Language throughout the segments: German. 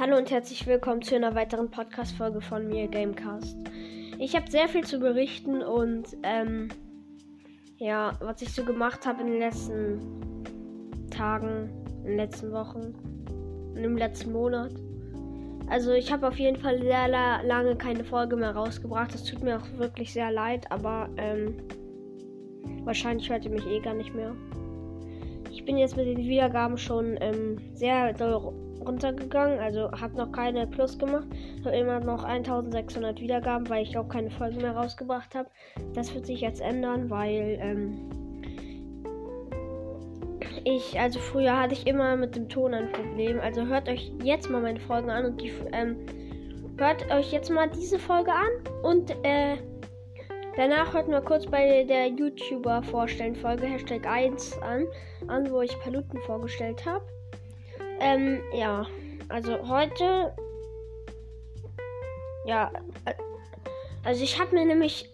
Hallo und herzlich willkommen zu einer weiteren Podcast-Folge von mir, Gamecast. Ich habe sehr viel zu berichten und ähm, ja, was ich so gemacht habe in den letzten Tagen, in den letzten Wochen im letzten Monat. Also ich habe auf jeden Fall sehr la lange keine Folge mehr rausgebracht. Das tut mir auch wirklich sehr leid, aber ähm, wahrscheinlich hört ihr mich eh gar nicht mehr. Ich bin jetzt mit den Wiedergaben schon ähm, sehr doll runtergegangen, also habe noch keine Plus gemacht, habe immer noch 1600 Wiedergaben, weil ich auch keine Folgen mehr rausgebracht habe. Das wird sich jetzt ändern, weil ähm, ich, also früher hatte ich immer mit dem Ton ein Problem. Also hört euch jetzt mal meine Folgen an und die, ähm, hört euch jetzt mal diese Folge an und äh, danach hört mal kurz bei der YouTuber vorstellen Folge Hashtag 1 an, an wo ich Paluten vorgestellt habe. Ähm, ja, also heute, ja, äh, also ich habe mir nämlich,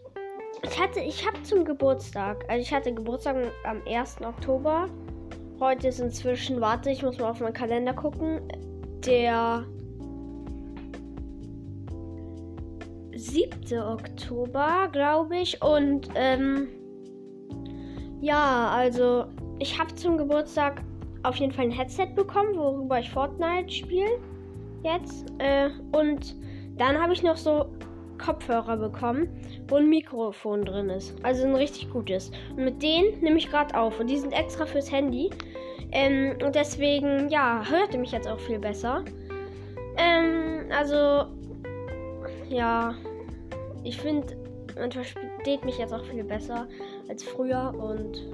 ich hatte, ich habe zum Geburtstag, also ich hatte Geburtstag am 1. Oktober Heute ist inzwischen, warte, ich muss mal auf meinen Kalender gucken. Der 7. Oktober, glaube ich. Und ähm, ja, also ich habe zum Geburtstag auf jeden Fall ein Headset bekommen, worüber ich Fortnite spiele. Jetzt. Äh, und dann habe ich noch so Kopfhörer bekommen, wo ein Mikrofon drin ist. Also ein richtig gutes. Und mit denen nehme ich gerade auf. Und die sind extra fürs Handy. Ähm, und deswegen, ja, hört ihr mich jetzt auch viel besser. Ähm, also, ja, ich finde, man versteht mich jetzt auch viel besser als früher. Und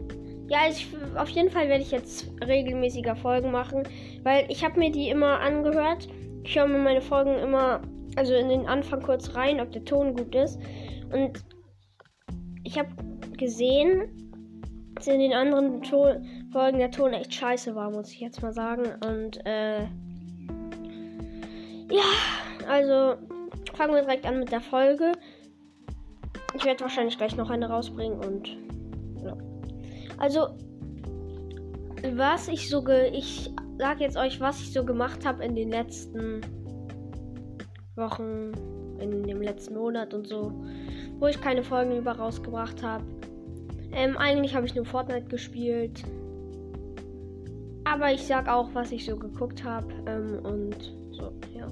ja, ich, auf jeden Fall werde ich jetzt regelmäßiger Folgen machen, weil ich habe mir die immer angehört. Ich höre mir meine Folgen immer also in den Anfang kurz rein, ob der Ton gut ist. Und ich habe gesehen, dass in den anderen Ton Folgen der Ton echt scheiße war, muss ich jetzt mal sagen. Und äh, ja, also fangen wir direkt an mit der Folge. Ich werde wahrscheinlich gleich noch eine rausbringen und ja. Also was ich so ge ich sage jetzt euch, was ich so gemacht habe in den letzten Wochen, in dem letzten Monat und so, wo ich keine Folgen über rausgebracht habe. Ähm, eigentlich habe ich nur Fortnite gespielt. Aber ich sag auch, was ich so geguckt habe. Ähm, und so, ja.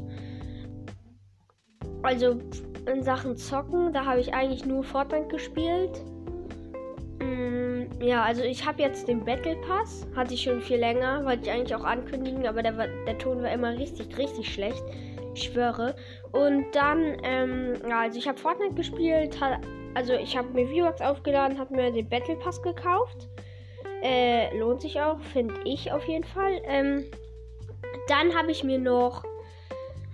Also in Sachen Zocken, da habe ich eigentlich nur Fortnite gespielt. Ja, also ich habe jetzt den Battle Pass. Hatte ich schon viel länger. Wollte ich eigentlich auch ankündigen, aber der, der Ton war immer richtig, richtig schlecht. Ich schwöre. Und dann, ähm, ja, also ich habe Fortnite gespielt, hat, also ich habe mir V-Bucks aufgeladen, habe mir den Battle Pass gekauft. Äh, lohnt sich auch, finde ich auf jeden Fall. Ähm, dann habe ich mir noch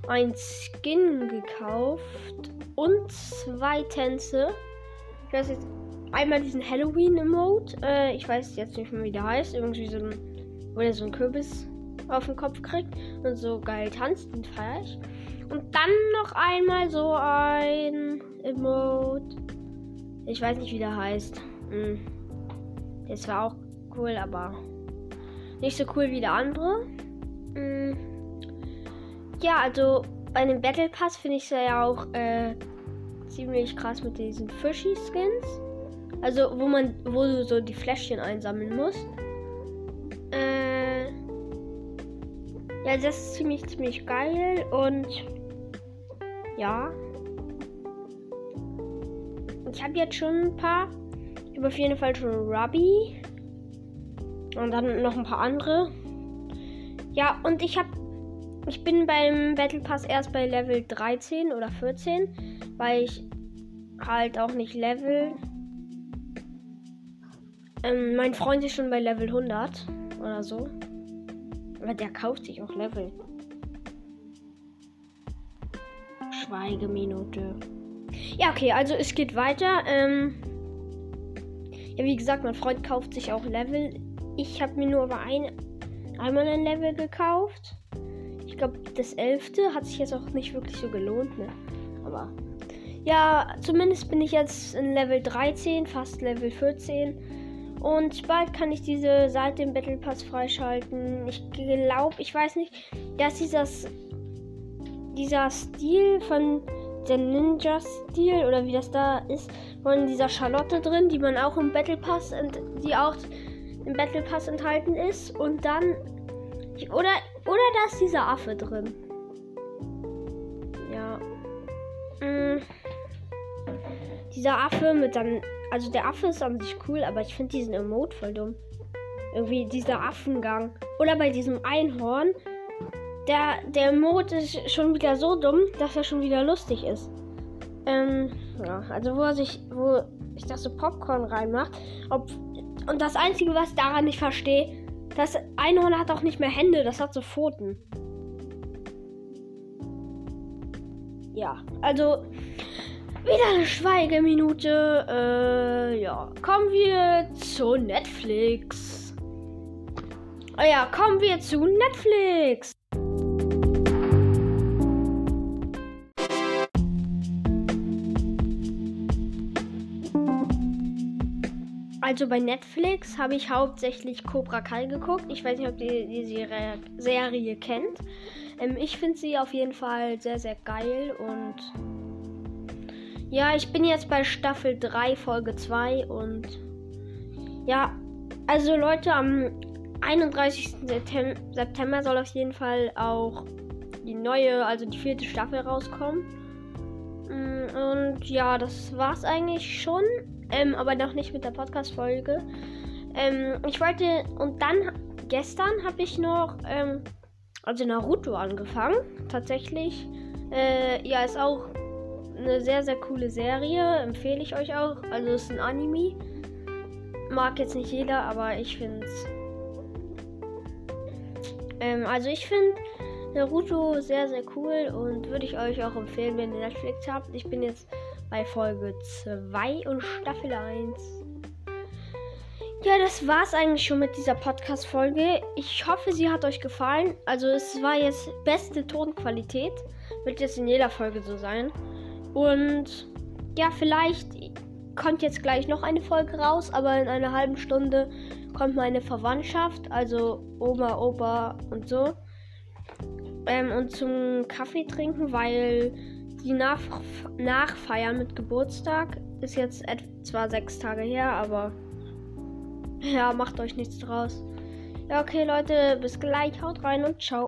ein Skin gekauft und zwei Tänze. Ich weiß jetzt einmal diesen Halloween-Emote. Äh, ich weiß jetzt nicht mehr, wie der heißt. Irgendwie so ein, wo der so ein Kürbis auf den Kopf kriegt und so geil tanzt, den feiere ich. Und dann noch einmal so ein Emote. Ich weiß nicht, wie der heißt. Hm. Das war auch cool, aber nicht so cool wie der andere. Hm. Ja, also bei dem Battle Pass finde ich es ja auch äh, ziemlich krass mit diesen Fishy-Skins. Also wo man, wo du so die Fläschchen einsammeln musst. Äh, ja, das ist ziemlich, ziemlich geil und ja. Ich habe jetzt schon ein paar. Ich habe auf jeden Fall schon Ruby. Und dann noch ein paar andere. Ja, und ich habe. Ich bin beim Battle Pass erst bei Level 13 oder 14, weil ich halt auch nicht Level. Ähm, mein Freund ist schon bei Level 100 oder so. Aber der kauft sich auch Level. Schweigeminute. Ja, okay, also es geht weiter. Ähm ja, wie gesagt, mein Freund kauft sich auch Level. Ich habe mir nur aber ein, einmal ein Level gekauft. Ich glaube, das elfte hat sich jetzt auch nicht wirklich so gelohnt, ne? Aber ja, zumindest bin ich jetzt in Level 13, fast Level 14. Und bald kann ich diese Seite im Battle Pass freischalten. Ich glaube, ich weiß nicht, dass dieses dieser Stil von der Ninja-Stil oder wie das da ist, von dieser Charlotte drin, die man auch im Battle Pass, die auch im Battle Pass enthalten ist. Und dann. Oder, oder da ist dieser Affe drin. Ja. Mm. Dieser Affe mit dann. Also der Affe ist an sich cool, aber ich finde diesen Emote voll dumm. Irgendwie dieser Affengang. Oder bei diesem Einhorn. Der, der Emote ist schon wieder so dumm, dass er schon wieder lustig ist. Ähm, ja, also wo er sich, wo ich das so Popcorn reinmacht. Ob, und das Einzige, was ich daran nicht verstehe, das Einhorn hat auch nicht mehr Hände, das hat so Pfoten. Ja, also wieder eine Schweigeminute. Äh, ja, kommen wir zu Netflix. Oh ja, kommen wir zu Netflix. Also bei Netflix habe ich hauptsächlich Cobra Kai geguckt. Ich weiß nicht, ob ihr die Serie, Serie kennt. Ähm, ich finde sie auf jeden Fall sehr, sehr geil und ja, ich bin jetzt bei Staffel 3, Folge 2 und ja, also Leute, am 31. September soll auf jeden Fall auch die neue, also die vierte Staffel rauskommen. Mm, und ja, das war's eigentlich schon ähm, aber noch nicht mit der Podcast-Folge. Ähm, ich wollte, und dann gestern habe ich noch, ähm, also Naruto angefangen. Tatsächlich. Äh, ja, ist auch eine sehr, sehr coole Serie. Empfehle ich euch auch. Also ist ein Anime. Mag jetzt nicht jeder, aber ich finde es. Ähm, also ich finde Naruto sehr, sehr cool und würde ich euch auch empfehlen, wenn ihr Netflix habt. Ich bin jetzt bei Folge 2 und Staffel 1. Ja, das war's eigentlich schon mit dieser Podcast-Folge. Ich hoffe, sie hat euch gefallen. Also, es war jetzt beste Tonqualität. Wird jetzt in jeder Folge so sein. Und ja, vielleicht kommt jetzt gleich noch eine Folge raus, aber in einer halben Stunde kommt meine Verwandtschaft, also Oma, Opa und so. Ähm, und zum Kaffee trinken, weil die Nach Nachfeiern mit Geburtstag ist jetzt zwar sechs Tage her, aber ja, macht euch nichts draus. Ja, okay, Leute, bis gleich, haut rein und ciao.